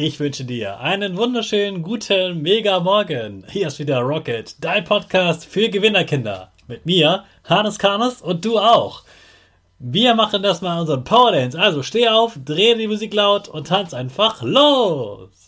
Ich wünsche dir einen wunderschönen guten Mega Morgen. Hier ist wieder Rocket, dein Podcast für Gewinnerkinder. Mit mir, Hannes Karnes und du auch. Wir machen das mal unseren Power Dance. Also steh auf, dreh die Musik laut und tanz einfach los.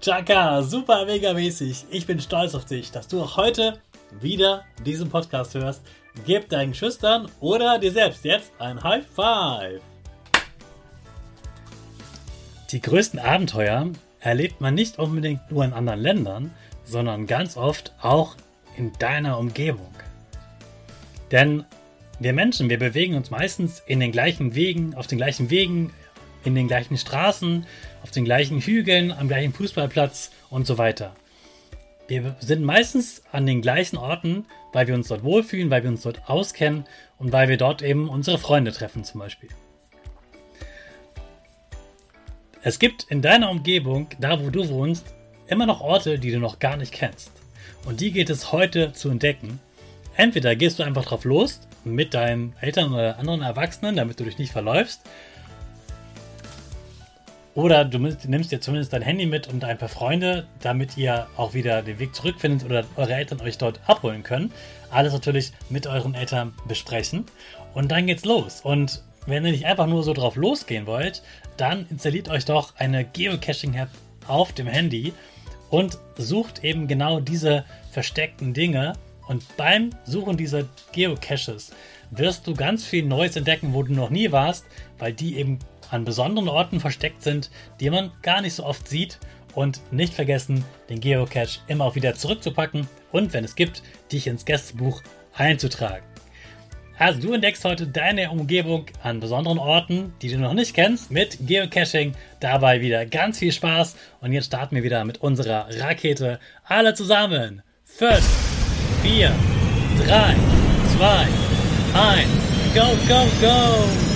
Chaka, super mega mäßig. Ich bin stolz auf dich, dass du auch heute wieder diesen Podcast hörst. Gib deinen Schüchtern oder dir selbst jetzt ein High Five. Die größten Abenteuer erlebt man nicht unbedingt nur in anderen Ländern, sondern ganz oft auch in deiner Umgebung. Denn wir Menschen, wir bewegen uns meistens in den gleichen Wegen, auf den gleichen Wegen, in den gleichen Straßen, auf den gleichen Hügeln, am gleichen Fußballplatz und so weiter. Wir sind meistens an den gleichen Orten, weil wir uns dort wohlfühlen, weil wir uns dort auskennen und weil wir dort eben unsere Freunde treffen zum Beispiel. Es gibt in deiner Umgebung, da wo du wohnst, immer noch Orte, die du noch gar nicht kennst. Und die geht es heute zu entdecken. Entweder gehst du einfach drauf los mit deinen Eltern oder anderen Erwachsenen, damit du dich nicht verläufst, oder du nimmst dir zumindest dein Handy mit und ein paar Freunde, damit ihr auch wieder den Weg zurückfindet oder eure Eltern euch dort abholen können. Alles natürlich mit euren Eltern besprechen. Und dann geht's los. Und wenn ihr nicht einfach nur so drauf losgehen wollt, dann installiert euch doch eine Geocaching-App auf dem Handy und sucht eben genau diese versteckten Dinge. Und beim Suchen dieser Geocaches wirst du ganz viel Neues entdecken, wo du noch nie warst, weil die eben an besonderen Orten versteckt sind, die man gar nicht so oft sieht. Und nicht vergessen, den Geocache immer auch wieder zurückzupacken und, wenn es gibt, dich ins Gästebuch einzutragen. Also du entdeckst heute deine Umgebung an besonderen Orten, die du noch nicht kennst, mit Geocaching. Dabei wieder ganz viel Spaß. Und jetzt starten wir wieder mit unserer Rakete. Alle zusammen. 5, 4, 3, 2, 1. Go, go, go!